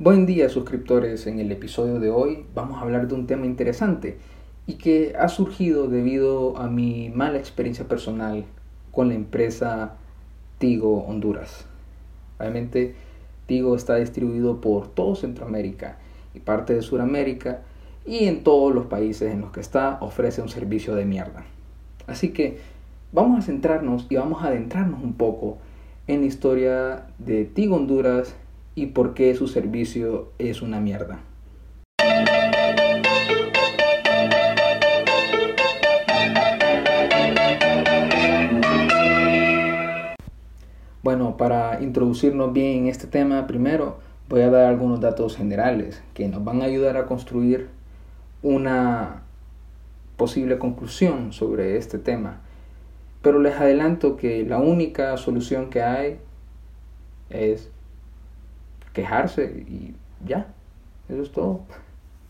Buen día suscriptores, en el episodio de hoy vamos a hablar de un tema interesante y que ha surgido debido a mi mala experiencia personal con la empresa Tigo Honduras. Obviamente Tigo está distribuido por todo Centroamérica y parte de Sudamérica y en todos los países en los que está ofrece un servicio de mierda. Así que vamos a centrarnos y vamos a adentrarnos un poco en la historia de Tigo Honduras y por qué su servicio es una mierda. Bueno, para introducirnos bien en este tema, primero voy a dar algunos datos generales que nos van a ayudar a construir una posible conclusión sobre este tema. Pero les adelanto que la única solución que hay es quejarse y ya. Eso es todo.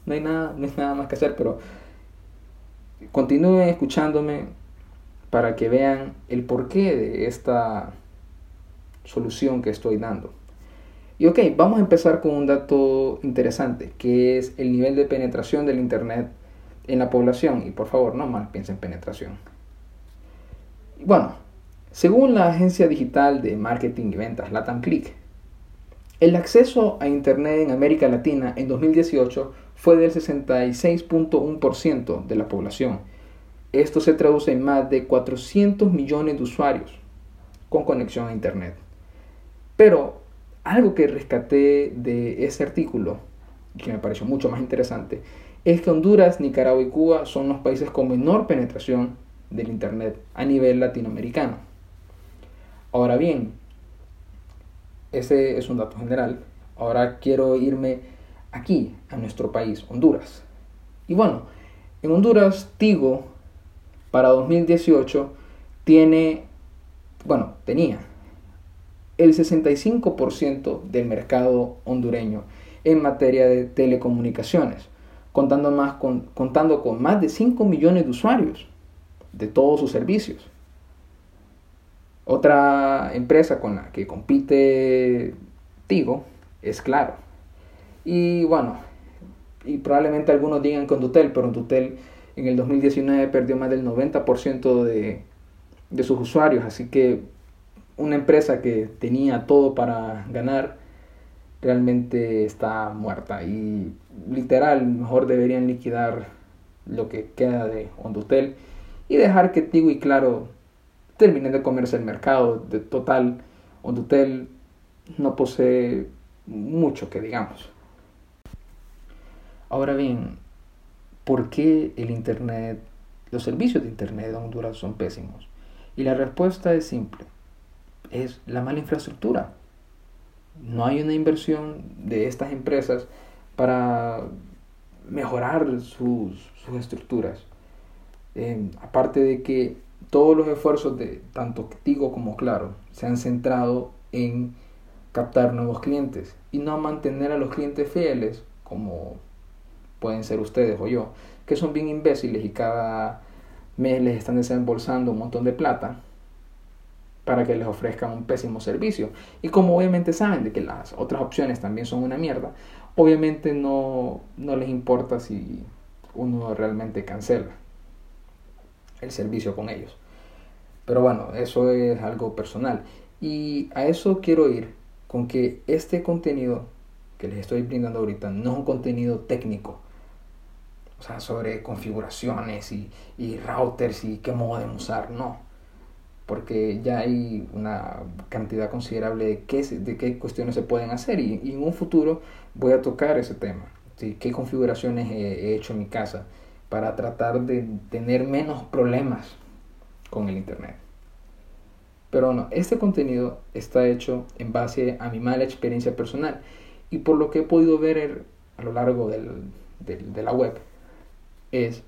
No hay nada, no hay nada más que hacer, pero continúen escuchándome para que vean el porqué de esta solución que estoy dando. Y ok, vamos a empezar con un dato interesante, que es el nivel de penetración del Internet en la población. Y por favor, no mal piensen en penetración. Bueno, según la agencia digital de marketing y ventas Latam Click, el acceso a Internet en América Latina en 2018 fue del 66.1% de la población. Esto se traduce en más de 400 millones de usuarios con conexión a Internet. Pero algo que rescaté de ese artículo, que me pareció mucho más interesante, es que Honduras, Nicaragua y Cuba son los países con menor penetración del Internet a nivel latinoamericano. Ahora bien, ese es un dato general. Ahora quiero irme aquí, a nuestro país, Honduras. Y bueno, en Honduras, Tigo, para 2018, tiene, bueno, tenía el 65% del mercado hondureño en materia de telecomunicaciones, contando, más con, contando con más de 5 millones de usuarios de todos sus servicios. Otra empresa con la que compite Tigo es Claro. Y bueno, y probablemente algunos digan con Dutel, pero Dutel en el 2019 perdió más del 90% de, de sus usuarios, así que una empresa que tenía todo para ganar realmente está muerta y literal mejor deberían liquidar lo que queda de Hondutel y dejar que Tigo y Claro terminen de comerse el mercado de total Hondutel no posee mucho que digamos ahora bien ¿por qué el internet los servicios de internet de Honduras son pésimos? y la respuesta es simple es la mala infraestructura. No hay una inversión de estas empresas para mejorar sus, estructuras. Eh, aparte de que todos los esfuerzos de tanto Tigo como Claro se han centrado en captar nuevos clientes y no mantener a los clientes fieles como pueden ser ustedes o yo, que son bien imbéciles y cada mes les están desembolsando un montón de plata para que les ofrezcan un pésimo servicio. Y como obviamente saben de que las otras opciones también son una mierda, obviamente no, no les importa si uno realmente cancela el servicio con ellos. Pero bueno, eso es algo personal. Y a eso quiero ir con que este contenido que les estoy brindando ahorita no es un contenido técnico. O sea, sobre configuraciones y, y routers y qué modo de usar. No porque ya hay una cantidad considerable de qué, de qué cuestiones se pueden hacer y, en un futuro voy a tocar ese tema, qué configuraciones he, hecho en mi casa para tratar de tener menos problemas con el Internet. Pero no, este contenido está hecho en base a mi mala experiencia personal y por lo que he podido ver a lo largo del, de la web es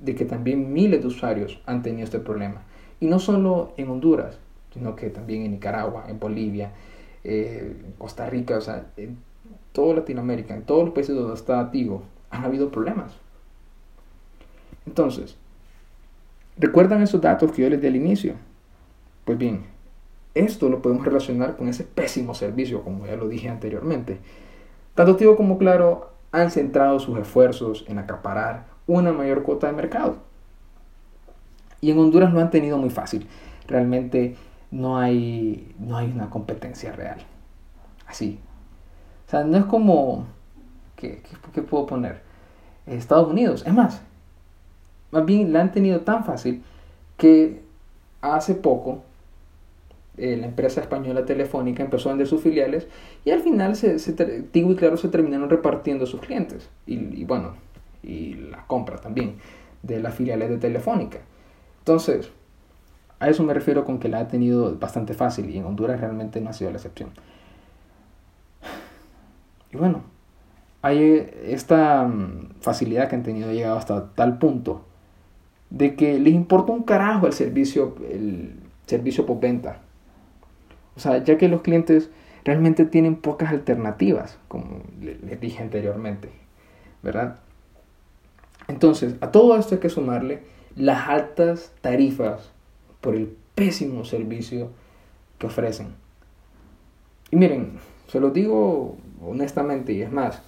de que también miles de usuarios han tenido este problema y no solo en Honduras, sino que también en Nicaragua, en Bolivia, eh, en Costa Rica, o sea, en toda Latinoamérica, en todos los países donde está activo, han habido problemas. Entonces, ¿recuerdan esos datos que yo les di al inicio? Pues bien, esto lo podemos relacionar con ese pésimo servicio, como ya lo dije anteriormente. Tanto Tigo como Claro han centrado sus esfuerzos en acaparar una mayor cuota de mercado. Y en Honduras lo han tenido muy fácil. Realmente no hay, no hay una competencia real. Así. O sea, no es como... ¿Qué, qué, puedo poner? Estados Unidos. Es más, más bien la han tenido tan fácil que hace poco eh, la empresa española Telefónica empezó a vender sus filiales y al final se, Tigo y Claro se terminaron repartiendo sus clientes y, bueno, y la compra también de las filiales de Telefónica. Entonces, a eso me refiero con que la ha tenido bastante fácil y en Honduras realmente no ha sido la excepción. Y bueno, hay esta mm, facilidad que han tenido llegado hasta tal punto de que les importa un carajo el servicio, el servicio por venta o sea, ya que los clientes realmente tienen pocas alternativas, como les dije anteriormente, ¿verdad? Entonces, a todo esto hay que sumarle las altas tarifas por el pésimo servicio que ofrecen. Y miren, se lo digo honestamente y es más,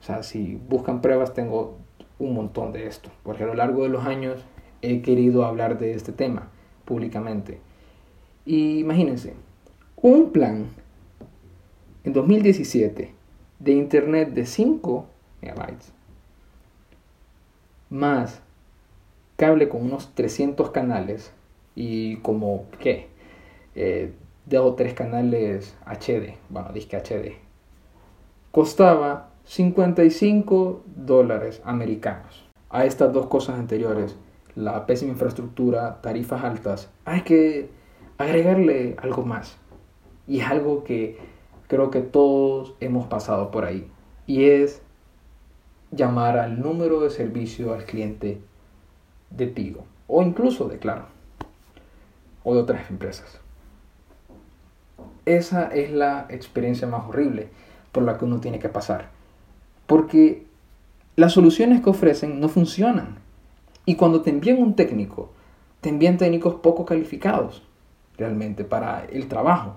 o sea, si buscan pruebas tengo un montón de esto, porque a lo largo de los años he querido hablar de este tema públicamente. Y imagínense, un plan en 2017 de internet de 5 megabytes más cable con unos 300 canales y como qué eh, dos o tres canales HD bueno disque HD costaba 55 dólares americanos a estas dos cosas anteriores la pésima infraestructura tarifas altas hay que agregarle algo más y es algo que creo que todos hemos pasado por ahí. Y es llamar al número de servicio al cliente de Tigo. O incluso de Claro. O de otras empresas. Esa es la experiencia más horrible por la que uno tiene que pasar. Porque las soluciones que ofrecen no funcionan. Y cuando te envían un técnico, te envían técnicos poco calificados realmente para el trabajo.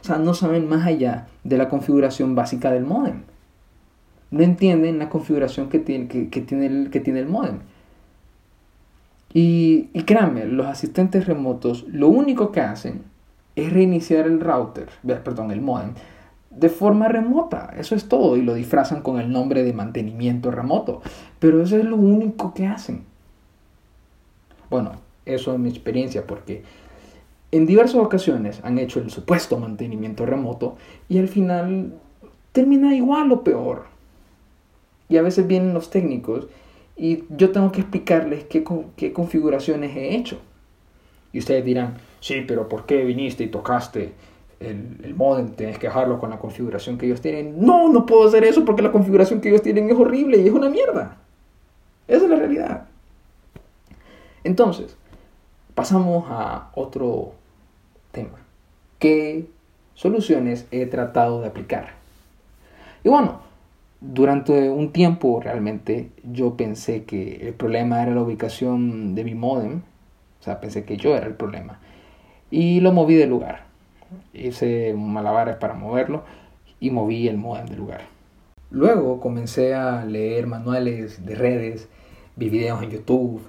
O sea, no saben más allá de la configuración básica del modem. No entienden la configuración que tiene, que, tiene, el, que tiene el modem. Y, y créanme, los asistentes remotos lo único que hacen es reiniciar el router, perdón, el modem, de forma remota. Eso es todo. Y lo disfrazan con el nombre de mantenimiento remoto. Pero eso es lo único que hacen. Bueno, eso es mi experiencia porque en diversas ocasiones han hecho el supuesto mantenimiento remoto y al final termina igual o peor. Y a veces vienen los técnicos y yo tengo que explicarles qué, qué configuraciones he hecho. Y ustedes dirán, sí, pero ¿por qué viniste y tocaste el, el modem? Tienes que dejarlo con la configuración que ellos tienen. No, no puedo hacer eso porque la configuración que ellos tienen es horrible y es una mierda. Esa es la realidad. Entonces, pasamos a otro tema. ¿Qué soluciones he tratado de aplicar? Y bueno, durante un tiempo realmente yo pensé que el problema era la ubicación de mi modem. O sea, pensé que yo era el problema. Y lo moví de lugar. Hice malabares para moverlo y moví el modem de lugar. Luego comencé a leer manuales de redes, vi videos en YouTube,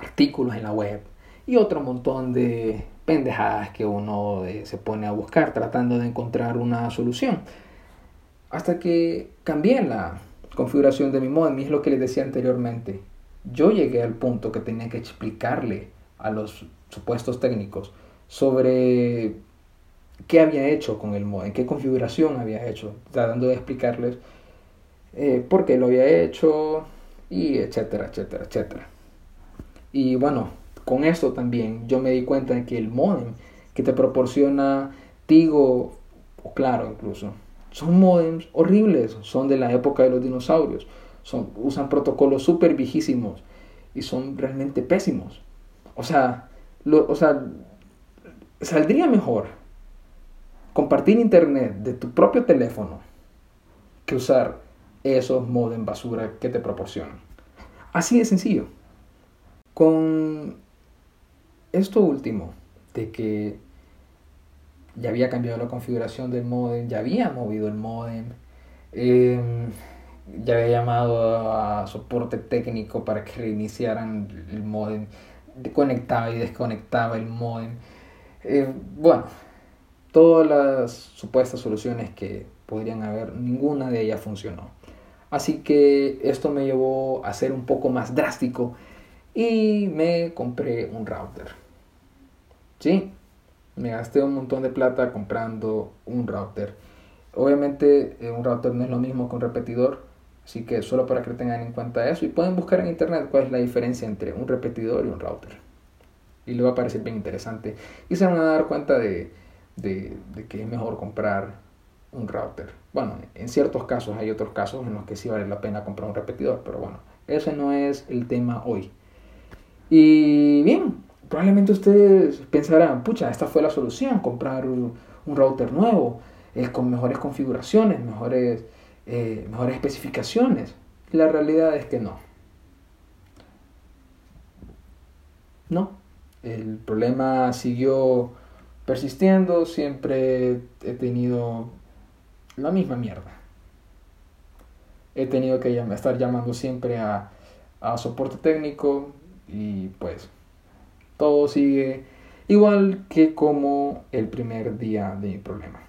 artículos en la web y otro montón de pendejadas que uno eh, se pone a buscar tratando de encontrar una solución. Hasta que cambié la configuración de mi modem y es lo que les decía anteriormente. Yo llegué al punto que tenía que explicarle a los supuestos técnicos sobre qué había hecho con el modem, qué configuración había hecho, tratando de explicarles eh, por qué lo había hecho y etcétera, etcétera, etcétera. Y bueno, con esto también yo me di cuenta de que el modem que te proporciona Tigo, o Claro incluso, son modems horribles, son de la época de los dinosaurios, son, usan protocolos súper viejísimos y son realmente pésimos. O sea, o sea, saldría mejor compartir internet de tu propio teléfono que usar esos modem basura que te proporcionan. Así de sencillo. Con esto último, de que ya había cambiado la configuración del modem, ya había movido el modem, Em, ya había llamado a soporte técnico para que reiniciaran el modem. Conectaba y desconectaba el modem. Eh, bueno, todas las supuestas soluciones que podrían haber, ninguna de ellas funcionó. Así que esto me llevó a ser un poco más drástico y me compré un router. Sí, me gasté un montón de plata comprando un router. Obviamente eh, un router no es lo mismo que un repetidor, así que solo para que tengan en cuenta eso y pueden buscar en internet cuál es la diferencia entre un repetidor y un router. Y les va a parecer bien interesante y se van a dar cuenta de, de, de que es mejor comprar un router. Bueno, en ciertos casos hay otros casos en los que sí vale la pena comprar un repetidor, pero bueno, ese no es el tema hoy. Y bien, probablemente ustedes pensarán, pucha, esta fue la solución, comprar un, router nuevo, eh, con mejores configuraciones, mejores, eh, mejores especificaciones. La realidad es que no. No, el problema siguió persistiendo, siempre he tenido la misma mierda. He tenido que estar llamando siempre a, a soporte técnico y pues todo sigue igual que como el primer día de mi problema.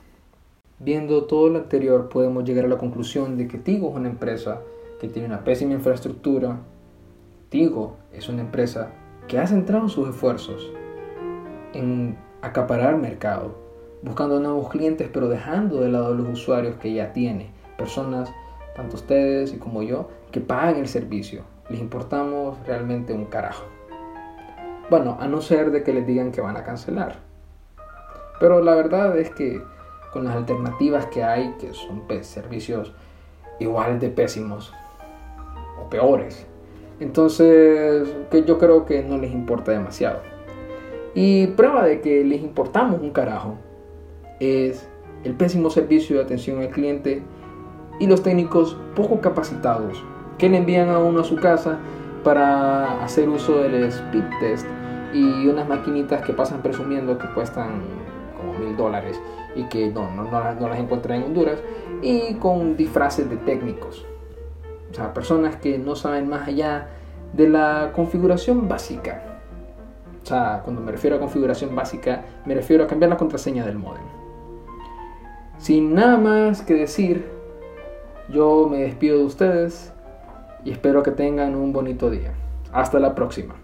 Viendo todo lo anterior podemos llegar a la conclusión de que Tigo es una empresa que tiene una pésima infraestructura. Tigo es una empresa que ha centrado sus esfuerzos en acaparar mercado buscando nuevos clientes, pero dejando de lado los usuarios que ya tiene, personas, tanto ustedes y como yo, que pagan el servicio. Les importamos realmente un carajo. Bueno, a no ser de que les digan que van a cancelar. Pero la verdad es que con las alternativas que hay, que son servicios igual de pésimos o peores, entonces que yo creo que no les importa demasiado. Y prueba de que les importamos un carajo es el pésimo servicio de atención al cliente y los técnicos poco capacitados que le envían a uno a su casa para hacer uso del speed test y unas maquinitas que pasan presumiendo que cuestan como mil dólares y que no, no, no, las encuentran en Honduras y con disfraces de técnicos. O sea, personas que no saben más allá de la configuración básica. O sea, cuando me refiero a configuración básica, me refiero a cambiar la contraseña del modem. Sin nada más que decir, yo me despido de ustedes y espero que tengan un bonito día. Hasta la próxima.